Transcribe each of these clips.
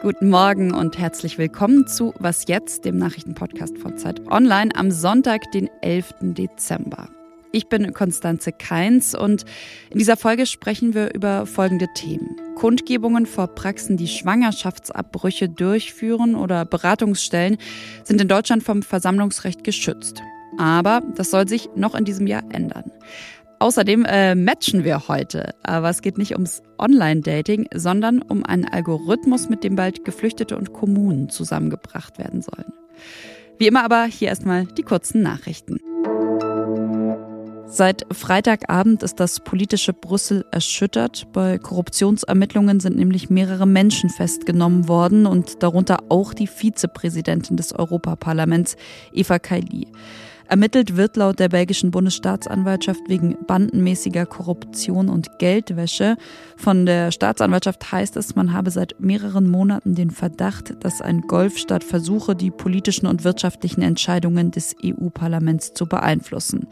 Guten Morgen und herzlich willkommen zu Was jetzt, dem Nachrichtenpodcast von Zeit Online am Sonntag, den 11. Dezember. Ich bin Konstanze Keins und in dieser Folge sprechen wir über folgende Themen. Kundgebungen vor Praxen, die Schwangerschaftsabbrüche durchführen oder Beratungsstellen sind in Deutschland vom Versammlungsrecht geschützt. Aber das soll sich noch in diesem Jahr ändern. Außerdem äh, matchen wir heute, aber es geht nicht ums Online-Dating, sondern um einen Algorithmus, mit dem bald Geflüchtete und Kommunen zusammengebracht werden sollen. Wie immer aber hier erstmal die kurzen Nachrichten. Seit Freitagabend ist das politische Brüssel erschüttert. Bei Korruptionsermittlungen sind nämlich mehrere Menschen festgenommen worden und darunter auch die Vizepräsidentin des Europaparlaments, Eva Kaili. Ermittelt wird laut der belgischen Bundesstaatsanwaltschaft wegen bandenmäßiger Korruption und Geldwäsche. Von der Staatsanwaltschaft heißt es, man habe seit mehreren Monaten den Verdacht, dass ein Golfstaat versuche, die politischen und wirtschaftlichen Entscheidungen des EU-Parlaments zu beeinflussen.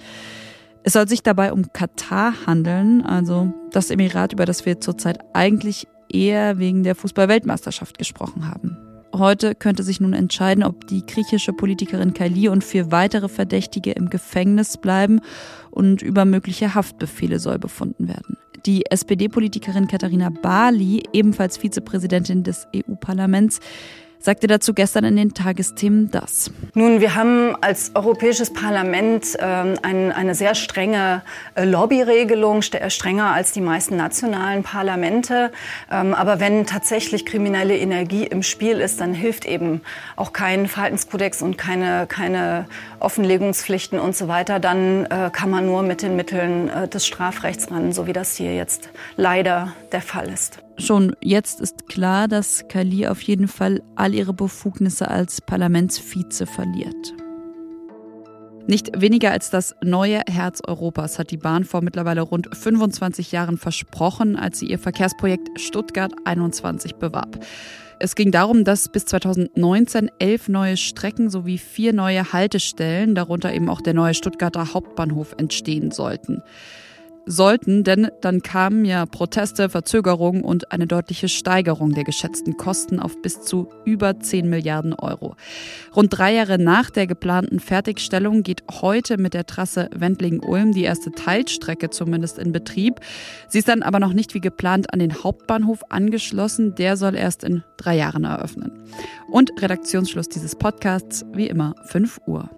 Es soll sich dabei um Katar handeln, also das Emirat, über das wir zurzeit eigentlich eher wegen der Fußball-Weltmeisterschaft gesprochen haben. Heute könnte sich nun entscheiden, ob die griechische Politikerin Kaili und vier weitere Verdächtige im Gefängnis bleiben und über mögliche Haftbefehle soll befunden werden. Die SPD-Politikerin Katharina Barley, ebenfalls Vizepräsidentin des EU-Parlaments, sagte dazu gestern in den Tagesthemen das. Nun, wir haben als Europäisches Parlament ähm, ein, eine sehr strenge äh, Lobbyregelung, strenger als die meisten nationalen Parlamente. Ähm, aber wenn tatsächlich kriminelle Energie im Spiel ist, dann hilft eben auch kein Verhaltenskodex und keine, keine Offenlegungspflichten und so weiter. Dann äh, kann man nur mit den Mitteln äh, des Strafrechts ran, so wie das hier jetzt leider der Fall ist. Schon jetzt ist klar, dass Kali auf jeden Fall all ihre Befugnisse als Parlamentsvize verliert. Nicht weniger als das neue Herz Europas hat die Bahn vor mittlerweile rund 25 Jahren versprochen, als sie ihr Verkehrsprojekt Stuttgart 21 bewarb. Es ging darum, dass bis 2019 elf neue Strecken sowie vier neue Haltestellen, darunter eben auch der neue Stuttgarter Hauptbahnhof, entstehen sollten sollten, denn dann kamen ja Proteste, Verzögerungen und eine deutliche Steigerung der geschätzten Kosten auf bis zu über 10 Milliarden Euro. Rund drei Jahre nach der geplanten Fertigstellung geht heute mit der Trasse Wendling-Ulm die erste Teilstrecke zumindest in Betrieb. Sie ist dann aber noch nicht wie geplant an den Hauptbahnhof angeschlossen. Der soll erst in drei Jahren eröffnen. Und Redaktionsschluss dieses Podcasts wie immer 5 Uhr.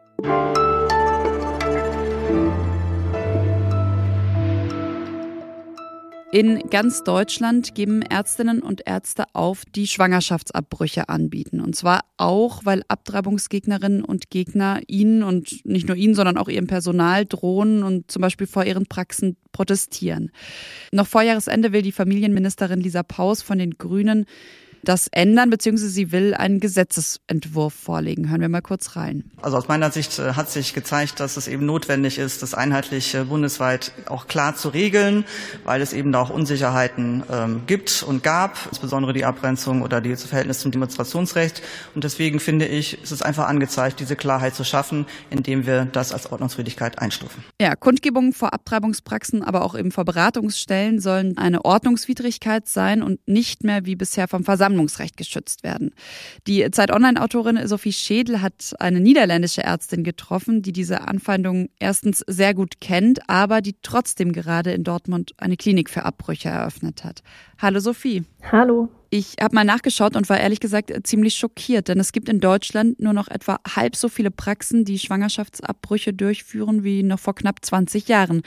In ganz Deutschland geben Ärztinnen und Ärzte auf, die Schwangerschaftsabbrüche anbieten. Und zwar auch, weil Abtreibungsgegnerinnen und Gegner ihnen und nicht nur ihnen, sondern auch ihrem Personal drohen und zum Beispiel vor ihren Praxen protestieren. Noch vor Jahresende will die Familienministerin Lisa Paus von den Grünen das ändern, beziehungsweise sie will einen Gesetzesentwurf vorlegen. Hören wir mal kurz rein. Also aus meiner Sicht äh, hat sich gezeigt, dass es eben notwendig ist, das einheitlich bundesweit auch klar zu regeln, weil es eben da auch Unsicherheiten ähm, gibt und gab, insbesondere die Abgrenzung oder die Verhältnis zum Demonstrationsrecht. Und deswegen finde ich, es ist einfach angezeigt, diese Klarheit zu schaffen, indem wir das als Ordnungswidrigkeit einstufen. Ja, Kundgebungen vor Abtreibungspraxen, aber auch eben vor Beratungsstellen sollen eine Ordnungswidrigkeit sein und nicht mehr wie bisher vom Versammlungsrecht Versammlungsrecht geschützt werden. Die Zeit Online-Autorin Sophie Schädel hat eine niederländische Ärztin getroffen, die diese Anfeindungen erstens sehr gut kennt, aber die trotzdem gerade in Dortmund eine Klinik für Abbrüche eröffnet hat. Hallo Sophie. Hallo. Ich habe mal nachgeschaut und war ehrlich gesagt ziemlich schockiert, denn es gibt in Deutschland nur noch etwa halb so viele Praxen, die Schwangerschaftsabbrüche durchführen wie noch vor knapp 20 Jahren.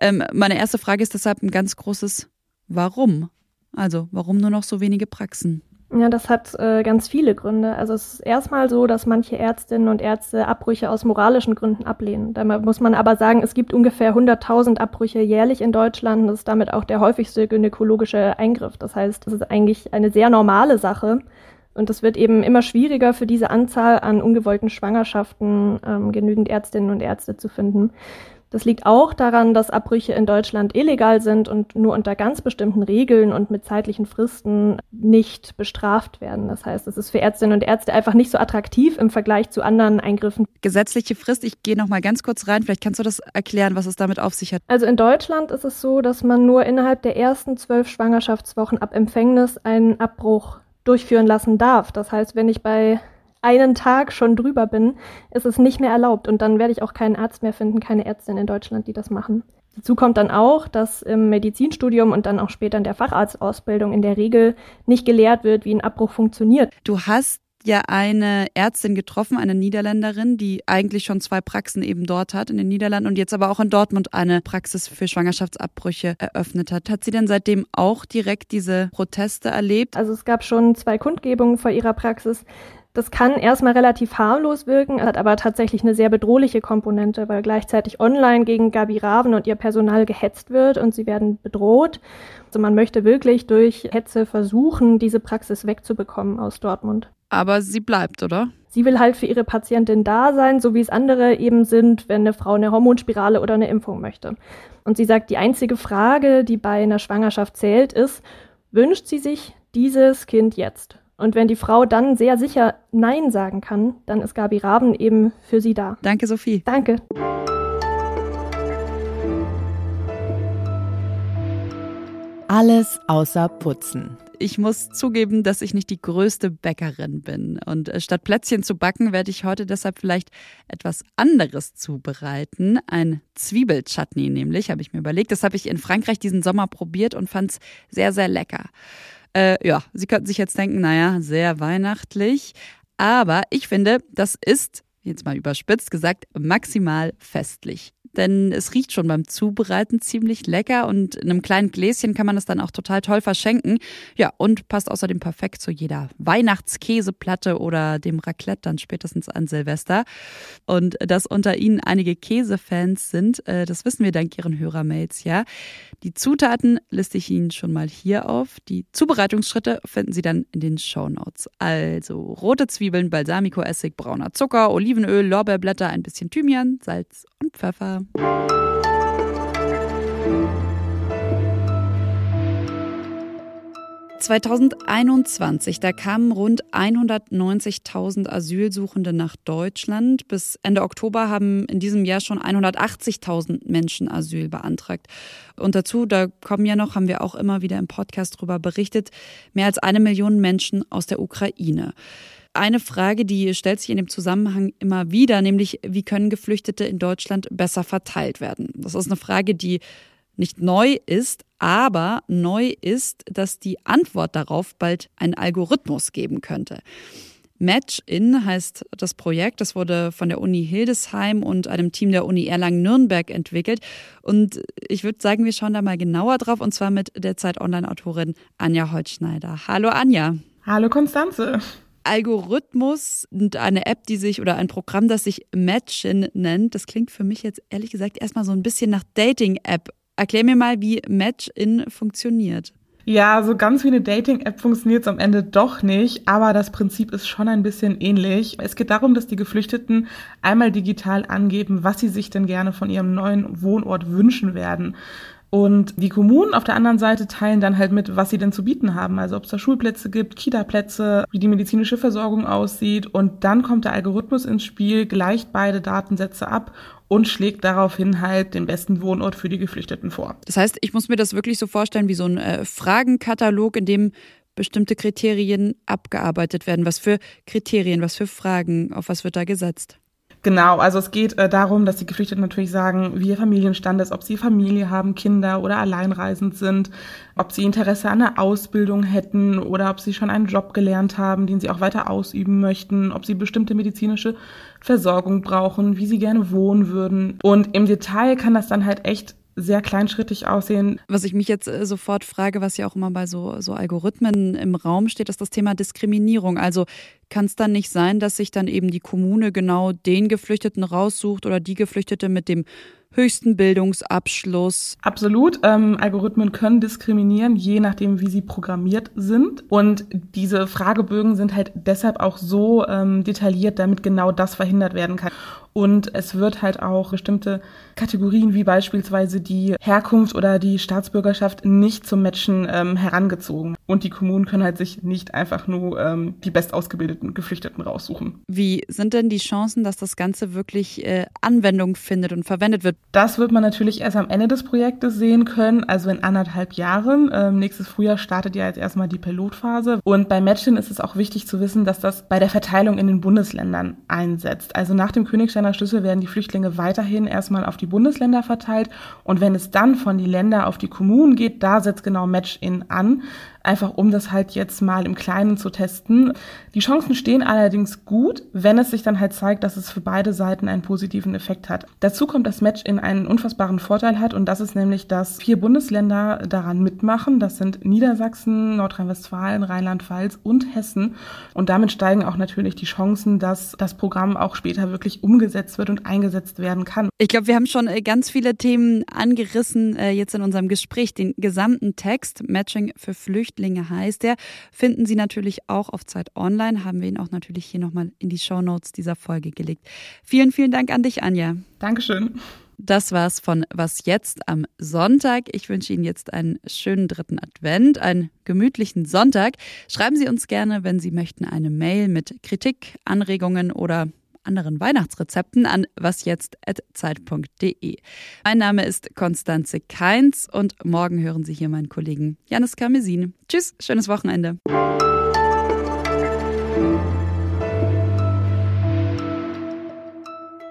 Ähm, meine erste Frage ist deshalb ein ganz großes Warum? Also, warum nur noch so wenige Praxen? Ja, das hat äh, ganz viele Gründe. Also es ist erstmal so, dass manche Ärztinnen und Ärzte Abbrüche aus moralischen Gründen ablehnen. Da muss man aber sagen, es gibt ungefähr 100.000 Abbrüche jährlich in Deutschland. Das ist damit auch der häufigste gynäkologische Eingriff. Das heißt, das ist eigentlich eine sehr normale Sache. Und es wird eben immer schwieriger für diese Anzahl an ungewollten Schwangerschaften ähm, genügend Ärztinnen und Ärzte zu finden. Das liegt auch daran, dass Abbrüche in Deutschland illegal sind und nur unter ganz bestimmten Regeln und mit zeitlichen Fristen nicht bestraft werden. Das heißt, es ist für Ärztinnen und Ärzte einfach nicht so attraktiv im Vergleich zu anderen Eingriffen. Gesetzliche Frist, ich gehe noch mal ganz kurz rein, vielleicht kannst du das erklären, was es damit auf sich hat. Also in Deutschland ist es so, dass man nur innerhalb der ersten zwölf Schwangerschaftswochen ab Empfängnis einen Abbruch durchführen lassen darf. Das heißt, wenn ich bei einen Tag schon drüber bin, ist es nicht mehr erlaubt. Und dann werde ich auch keinen Arzt mehr finden, keine Ärztin in Deutschland, die das machen. Dazu kommt dann auch, dass im Medizinstudium und dann auch später in der Facharztausbildung in der Regel nicht gelehrt wird, wie ein Abbruch funktioniert. Du hast ja eine Ärztin getroffen, eine Niederländerin, die eigentlich schon zwei Praxen eben dort hat in den Niederlanden und jetzt aber auch in Dortmund eine Praxis für Schwangerschaftsabbrüche eröffnet hat. Hat sie denn seitdem auch direkt diese Proteste erlebt? Also es gab schon zwei Kundgebungen vor ihrer Praxis. Das kann erstmal relativ harmlos wirken, hat aber tatsächlich eine sehr bedrohliche Komponente, weil gleichzeitig online gegen Gabi Raven und ihr Personal gehetzt wird und sie werden bedroht. Also man möchte wirklich durch Hetze versuchen, diese Praxis wegzubekommen aus Dortmund. Aber sie bleibt, oder? Sie will halt für ihre Patientin da sein, so wie es andere eben sind, wenn eine Frau eine Hormonspirale oder eine Impfung möchte. Und sie sagt, die einzige Frage, die bei einer Schwangerschaft zählt, ist, wünscht sie sich dieses Kind jetzt? Und wenn die Frau dann sehr sicher Nein sagen kann, dann ist Gabi Raben eben für sie da. Danke, Sophie. Danke. Alles außer Putzen. Ich muss zugeben, dass ich nicht die größte Bäckerin bin. Und äh, statt Plätzchen zu backen, werde ich heute deshalb vielleicht etwas anderes zubereiten. Ein Zwiebelchutney nämlich, habe ich mir überlegt. Das habe ich in Frankreich diesen Sommer probiert und fand es sehr, sehr lecker. Äh, ja, Sie könnten sich jetzt denken, naja, sehr weihnachtlich. Aber ich finde, das ist, jetzt mal überspitzt gesagt, maximal festlich denn es riecht schon beim Zubereiten ziemlich lecker und in einem kleinen Gläschen kann man es dann auch total toll verschenken. Ja, und passt außerdem perfekt zu jeder Weihnachtskäseplatte oder dem Raclette dann spätestens an Silvester. Und dass unter Ihnen einige Käsefans sind, äh, das wissen wir dank Ihren Hörermails, ja. Die Zutaten liste ich Ihnen schon mal hier auf. Die Zubereitungsschritte finden Sie dann in den Show Notes. Also rote Zwiebeln, Balsamico-Essig, brauner Zucker, Olivenöl, Lorbeerblätter, ein bisschen Thymian, Salz und Pfeffer. 2021, da kamen rund 190.000 Asylsuchende nach Deutschland. Bis Ende Oktober haben in diesem Jahr schon 180.000 Menschen Asyl beantragt. Und dazu, da kommen ja noch, haben wir auch immer wieder im Podcast darüber berichtet, mehr als eine Million Menschen aus der Ukraine eine Frage, die stellt sich in dem Zusammenhang immer wieder, nämlich wie können Geflüchtete in Deutschland besser verteilt werden? Das ist eine Frage, die nicht neu ist, aber neu ist, dass die Antwort darauf bald einen Algorithmus geben könnte. Match-In heißt das Projekt. Das wurde von der Uni Hildesheim und einem Team der Uni Erlangen-Nürnberg entwickelt. Und ich würde sagen, wir schauen da mal genauer drauf und zwar mit der Zeit Online-Autorin Anja Holtschneider. Hallo Anja. Hallo Konstanze. Algorithmus und eine App, die sich oder ein Programm, das sich Matchin nennt. Das klingt für mich jetzt ehrlich gesagt erstmal so ein bisschen nach Dating-App. Erklär mir mal, wie Matchin funktioniert. Ja, so ganz wie eine Dating-App funktioniert es am Ende doch nicht, aber das Prinzip ist schon ein bisschen ähnlich. Es geht darum, dass die Geflüchteten einmal digital angeben, was sie sich denn gerne von ihrem neuen Wohnort wünschen werden. Und die Kommunen auf der anderen Seite teilen dann halt mit, was sie denn zu bieten haben. Also ob es da Schulplätze gibt, Kita-Plätze, wie die medizinische Versorgung aussieht. Und dann kommt der Algorithmus ins Spiel, gleicht beide Datensätze ab und schlägt daraufhin halt den besten Wohnort für die Geflüchteten vor. Das heißt, ich muss mir das wirklich so vorstellen wie so ein äh, Fragenkatalog, in dem bestimmte Kriterien abgearbeitet werden. Was für Kriterien, was für Fragen, auf was wird da gesetzt? Genau, also es geht äh, darum, dass die Geflüchteten natürlich sagen, wie ihr Familienstand ist, ob sie Familie haben, Kinder oder alleinreisend sind, ob sie Interesse an einer Ausbildung hätten oder ob sie schon einen Job gelernt haben, den sie auch weiter ausüben möchten, ob sie bestimmte medizinische Versorgung brauchen, wie sie gerne wohnen würden. Und im Detail kann das dann halt echt sehr kleinschrittig aussehen. Was ich mich jetzt äh, sofort frage, was ja auch immer bei so, so Algorithmen im Raum steht, ist das Thema Diskriminierung. Also kann es dann nicht sein, dass sich dann eben die Kommune genau den Geflüchteten raussucht oder die Geflüchtete mit dem höchsten Bildungsabschluss. Absolut. Ähm, Algorithmen können diskriminieren, je nachdem, wie sie programmiert sind. Und diese Fragebögen sind halt deshalb auch so ähm, detailliert, damit genau das verhindert werden kann. Und es wird halt auch bestimmte Kategorien wie beispielsweise die Herkunft oder die Staatsbürgerschaft nicht zum Matchen ähm, herangezogen. Und die Kommunen können halt sich nicht einfach nur ähm, die bestausgebildeten Geflüchteten raussuchen. Wie sind denn die Chancen, dass das Ganze wirklich äh, Anwendung findet und verwendet wird? Das wird man natürlich erst am Ende des Projektes sehen können, also in anderthalb Jahren. Ähm, nächstes Frühjahr startet ja jetzt erstmal die Pilotphase. Und bei Matchen ist es auch wichtig zu wissen, dass das bei der Verteilung in den Bundesländern einsetzt. Also nach dem Königsteiner Schlüssel werden die Flüchtlinge weiterhin erstmal auf die Bundesländer verteilt. Und wenn es dann von die Länder auf die Kommunen geht, da setzt genau Match-In an einfach um das halt jetzt mal im Kleinen zu testen. Die Chancen stehen allerdings gut, wenn es sich dann halt zeigt, dass es für beide Seiten einen positiven Effekt hat. Dazu kommt, dass Match in einen unfassbaren Vorteil hat und das ist nämlich, dass vier Bundesländer daran mitmachen. Das sind Niedersachsen, Nordrhein-Westfalen, Rheinland-Pfalz und Hessen. Und damit steigen auch natürlich die Chancen, dass das Programm auch später wirklich umgesetzt wird und eingesetzt werden kann. Ich glaube, wir haben schon äh, ganz viele Themen angerissen äh, jetzt in unserem Gespräch. Den gesamten Text Matching für Flüchtlinge Flüchtlinge heißt der. Finden Sie natürlich auch auf Zeit Online. Haben wir ihn auch natürlich hier nochmal in die Show Notes dieser Folge gelegt. Vielen, vielen Dank an dich, Anja. Dankeschön. Das war's von Was jetzt am Sonntag. Ich wünsche Ihnen jetzt einen schönen dritten Advent, einen gemütlichen Sonntag. Schreiben Sie uns gerne, wenn Sie möchten, eine Mail mit Kritik, Anregungen oder anderen Weihnachtsrezepten an wasjetzt.zeit.de. Mein Name ist Konstanze Keins und morgen hören Sie hier meinen Kollegen Janis Kamesin. Tschüss, schönes Wochenende.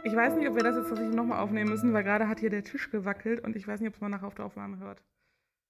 Ich weiß nicht, ob wir das jetzt tatsächlich nochmal aufnehmen müssen, weil gerade hat hier der Tisch gewackelt und ich weiß nicht, ob es man nachher auf der Aufnahme hört.